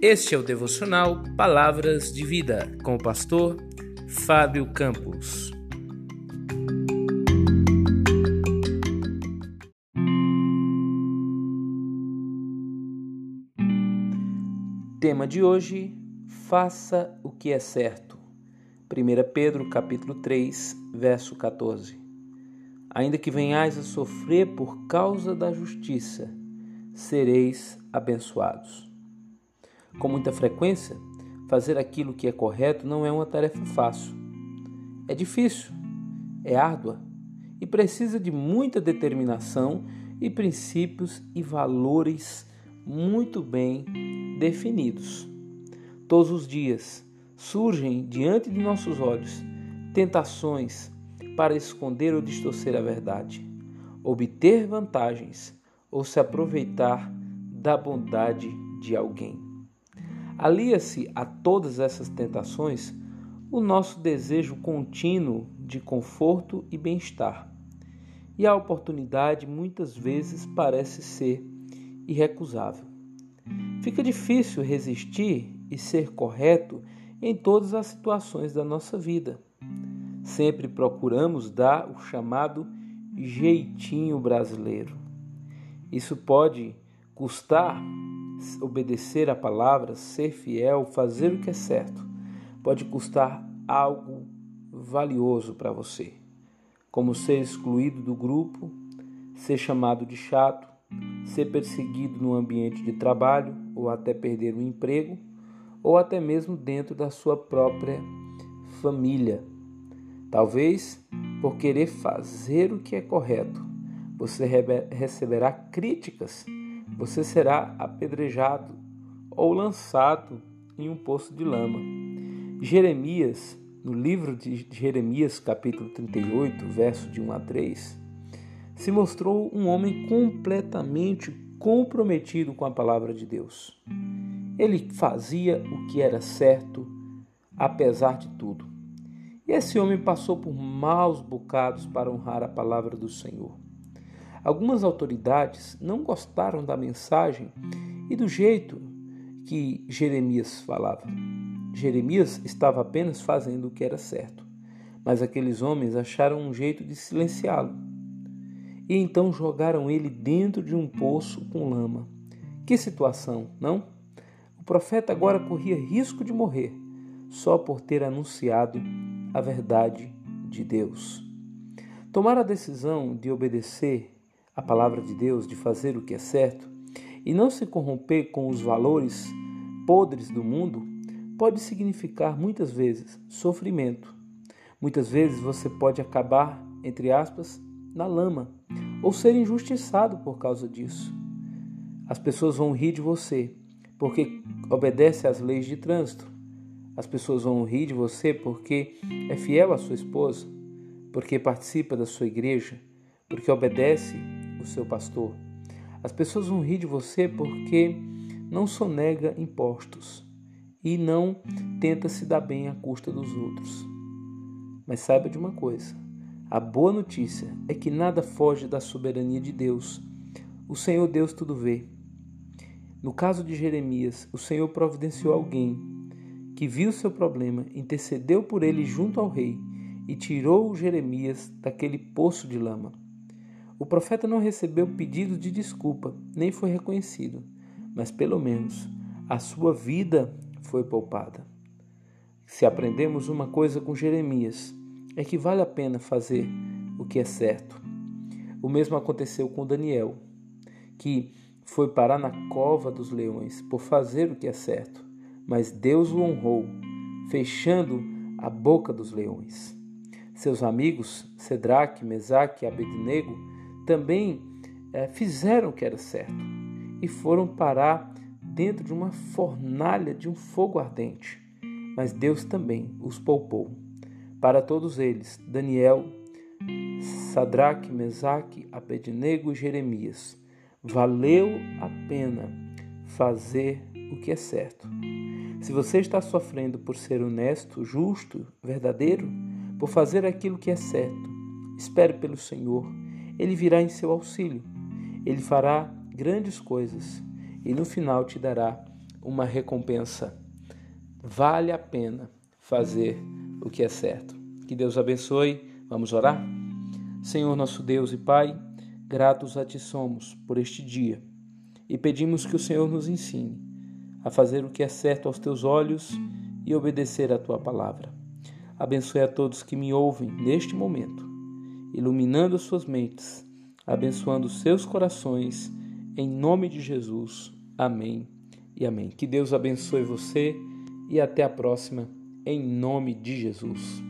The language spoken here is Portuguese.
Este é o devocional Palavras de Vida com o pastor Fábio Campos. Tema de hoje: Faça o que é certo. 1 Pedro capítulo 3, verso 14. Ainda que venhais a sofrer por causa da justiça, sereis abençoados. Com muita frequência, fazer aquilo que é correto não é uma tarefa fácil. É difícil, é árdua e precisa de muita determinação e princípios e valores muito bem definidos. Todos os dias surgem diante de nossos olhos tentações para esconder ou distorcer a verdade, obter vantagens ou se aproveitar da bondade de alguém. Alia-se a todas essas tentações o nosso desejo contínuo de conforto e bem-estar. E a oportunidade muitas vezes parece ser irrecusável. Fica difícil resistir e ser correto em todas as situações da nossa vida. Sempre procuramos dar o chamado jeitinho brasileiro. Isso pode custar obedecer a palavra, ser fiel, fazer o que é certo, pode custar algo valioso para você, como ser excluído do grupo, ser chamado de chato, ser perseguido no ambiente de trabalho ou até perder o emprego, ou até mesmo dentro da sua própria família. Talvez por querer fazer o que é correto, você receberá críticas você será apedrejado ou lançado em um poço de lama. Jeremias, no livro de Jeremias, capítulo 38, verso de 1 a 3, se mostrou um homem completamente comprometido com a palavra de Deus. Ele fazia o que era certo, apesar de tudo. E esse homem passou por maus bocados para honrar a palavra do Senhor. Algumas autoridades não gostaram da mensagem e do jeito que Jeremias falava. Jeremias estava apenas fazendo o que era certo, mas aqueles homens acharam um jeito de silenciá-lo. E então jogaram ele dentro de um poço com lama. Que situação, não? O profeta agora corria risco de morrer só por ter anunciado a verdade de Deus. Tomar a decisão de obedecer a palavra de Deus, de fazer o que é certo e não se corromper com os valores podres do mundo, pode significar muitas vezes sofrimento. Muitas vezes você pode acabar, entre aspas, na lama ou ser injustiçado por causa disso. As pessoas vão rir de você porque obedece às leis de trânsito. As pessoas vão rir de você porque é fiel à sua esposa, porque participa da sua igreja, porque obedece o seu pastor. As pessoas vão rir de você porque não sonega impostos e não tenta se dar bem à custa dos outros. Mas saiba de uma coisa: a boa notícia é que nada foge da soberania de Deus. O Senhor Deus tudo vê. No caso de Jeremias, o Senhor providenciou alguém que viu seu problema, intercedeu por ele junto ao rei e tirou Jeremias daquele poço de lama. O profeta não recebeu pedido de desculpa, nem foi reconhecido, mas pelo menos a sua vida foi poupada. Se aprendemos uma coisa com Jeremias, é que vale a pena fazer o que é certo. O mesmo aconteceu com Daniel, que foi parar na cova dos leões por fazer o que é certo, mas Deus o honrou, fechando a boca dos leões. Seus amigos, Cedraque, Mesaque e Abednego, também é, fizeram o que era certo e foram parar dentro de uma fornalha de um fogo ardente. Mas Deus também os poupou. Para todos eles, Daniel, Sadraque, Mesaque, Abednego e Jeremias, valeu a pena fazer o que é certo. Se você está sofrendo por ser honesto, justo, verdadeiro, por fazer aquilo que é certo, espere pelo Senhor ele virá em seu auxílio. Ele fará grandes coisas e no final te dará uma recompensa. Vale a pena fazer o que é certo. Que Deus abençoe. Vamos orar? Senhor nosso Deus e Pai, gratos a Ti somos por este dia e pedimos que o Senhor nos ensine a fazer o que é certo aos Teus olhos e obedecer à Tua palavra. Abençoe a todos que me ouvem neste momento, iluminando suas mentes, abençoando seus corações, em nome de Jesus. Amém e amém. Que Deus abençoe você e até a próxima, em nome de Jesus.